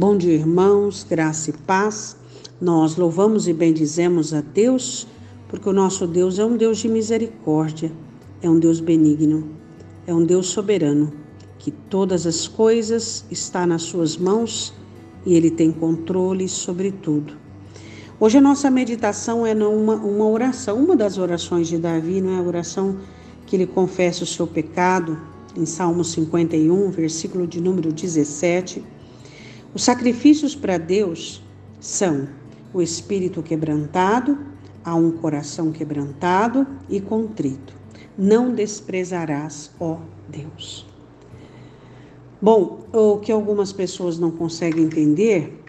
Bom dia, irmãos, graça e paz. Nós louvamos e bendizemos a Deus, porque o nosso Deus é um Deus de misericórdia, é um Deus benigno, é um Deus soberano, que todas as coisas estão nas suas mãos e ele tem controle sobre tudo. Hoje a nossa meditação é numa uma oração, uma das orações de Davi, não é a oração que ele confessa o seu pecado, em Salmo 51, versículo de número 17. Os sacrifícios para Deus são o espírito quebrantado, a um coração quebrantado e contrito. Não desprezarás, ó Deus. Bom, o que algumas pessoas não conseguem entender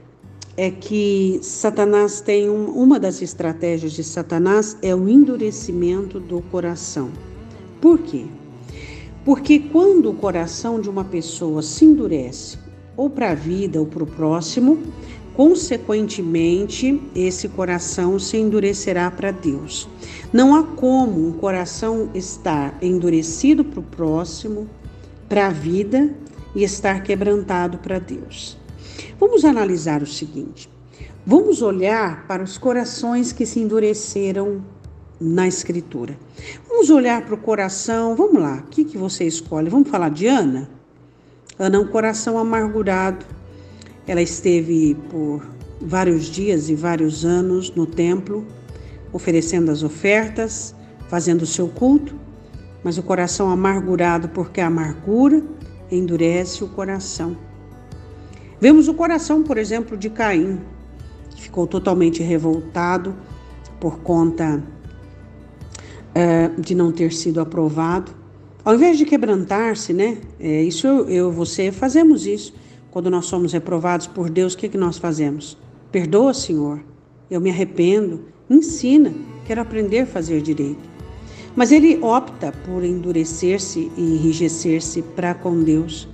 é que Satanás tem um, uma das estratégias de Satanás é o endurecimento do coração. Por quê? Porque quando o coração de uma pessoa se endurece, ou para a vida ou para o próximo, consequentemente, esse coração se endurecerá para Deus. Não há como um coração estar endurecido para o próximo, para a vida e estar quebrantado para Deus. Vamos analisar o seguinte: vamos olhar para os corações que se endureceram na Escritura. Vamos olhar para o coração, vamos lá, o que, que você escolhe? Vamos falar de Ana? Ana um coração amargurado. Ela esteve por vários dias e vários anos no templo, oferecendo as ofertas, fazendo o seu culto, mas o coração amargurado, porque a amargura endurece o coração. Vemos o coração, por exemplo, de Caim, que ficou totalmente revoltado por conta é, de não ter sido aprovado. Ao invés de quebrantar-se, né? É, isso eu, você fazemos isso. Quando nós somos reprovados por Deus, o que, que nós fazemos? Perdoa, Senhor. Eu me arrependo. Ensina. Quero aprender a fazer direito. Mas ele opta por endurecer-se e enrijecer-se para com Deus.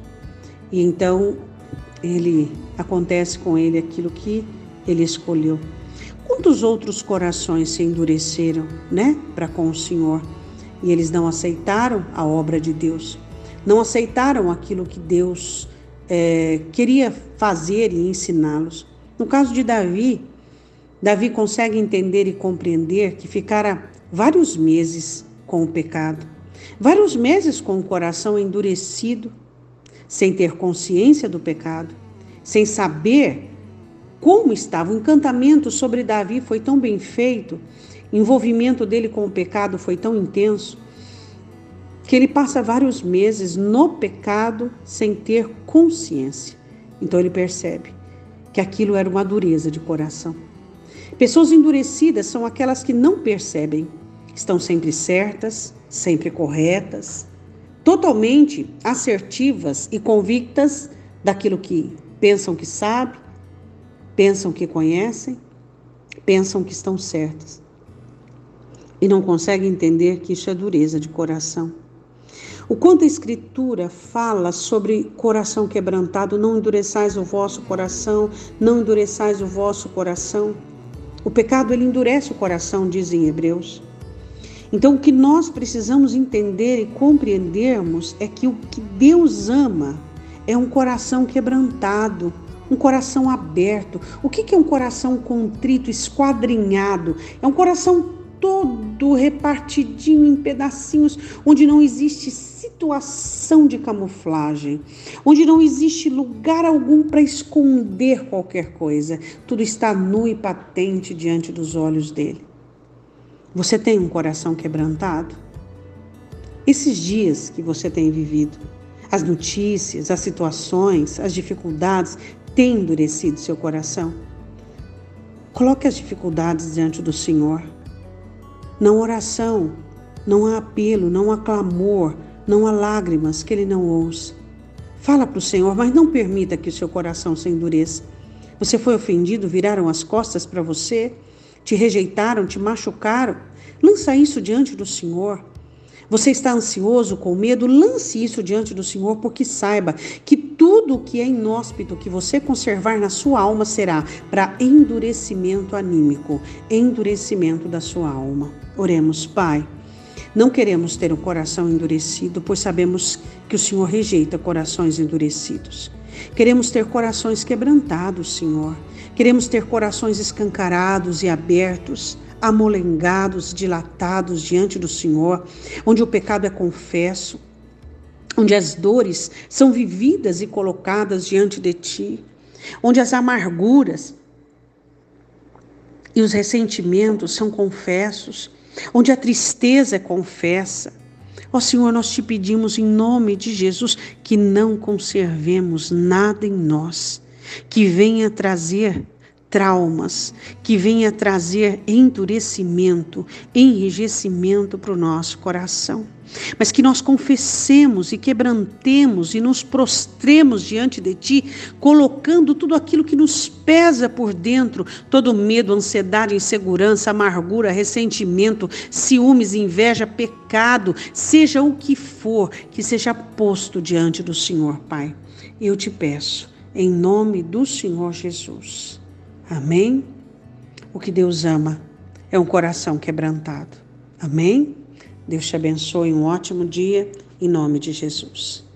E então ele acontece com ele aquilo que ele escolheu. Quantos outros corações se endureceram, né, para com o Senhor? E eles não aceitaram a obra de Deus, não aceitaram aquilo que Deus é, queria fazer e ensiná-los. No caso de Davi, Davi consegue entender e compreender que ficara vários meses com o pecado, vários meses com o coração endurecido, sem ter consciência do pecado, sem saber como estava. O encantamento sobre Davi foi tão bem feito, envolvimento dele com o pecado foi tão intenso, que ele passa vários meses no pecado sem ter consciência. Então ele percebe que aquilo era uma dureza de coração. Pessoas endurecidas são aquelas que não percebem, estão sempre certas, sempre corretas, totalmente assertivas e convictas daquilo que pensam que sabem, pensam que conhecem, pensam que estão certas. E não conseguem entender que isso é dureza de coração. O quanto a Escritura fala sobre coração quebrantado, não endureçais o vosso coração, não endureçais o vosso coração. O pecado ele endurece o coração, dizem Hebreus. Então, o que nós precisamos entender e compreendermos é que o que Deus ama é um coração quebrantado, um coração aberto. O que é um coração contrito, esquadrinhado? É um coração todo repartidinho em pedacinhos, onde não existe situação de camuflagem, onde não existe lugar algum para esconder qualquer coisa. Tudo está nu e patente diante dos olhos dele. Você tem um coração quebrantado? Esses dias que você tem vivido, as notícias, as situações, as dificuldades têm endurecido seu coração? Coloque as dificuldades diante do Senhor. Não oração, não há apelo, não há clamor, não há lágrimas que Ele não ouça. Fala para o Senhor, mas não permita que o seu coração se endureça. Você foi ofendido, viraram as costas para você, te rejeitaram, te machucaram, lança isso diante do Senhor. Você está ansioso, com medo, lance isso diante do Senhor, porque saiba que tudo o que é inóspito que você conservar na sua alma será para endurecimento anímico, endurecimento da sua alma. Oremos, Pai. Não queremos ter um coração endurecido, pois sabemos que o Senhor rejeita corações endurecidos. Queremos ter corações quebrantados, Senhor. Queremos ter corações escancarados e abertos, amolengados, dilatados diante do Senhor, onde o pecado é confesso, onde as dores são vividas e colocadas diante de Ti, onde as amarguras e os ressentimentos são confessos, onde a tristeza é confessa. Ó Senhor, nós te pedimos em nome de Jesus que não conservemos nada em nós que venha trazer traumas, que venha trazer endurecimento, enrijecimento para o nosso coração. Mas que nós confessemos e quebrantemos e nos prostremos diante de Ti, colocando tudo aquilo que nos pesa por dentro, todo medo, ansiedade, insegurança, amargura, ressentimento, ciúmes, inveja, pecado, seja o que for, que seja posto diante do Senhor, Pai. Eu te peço, em nome do Senhor Jesus. Amém? O que Deus ama é um coração quebrantado. Amém? Deus te abençoe, um ótimo dia, em nome de Jesus.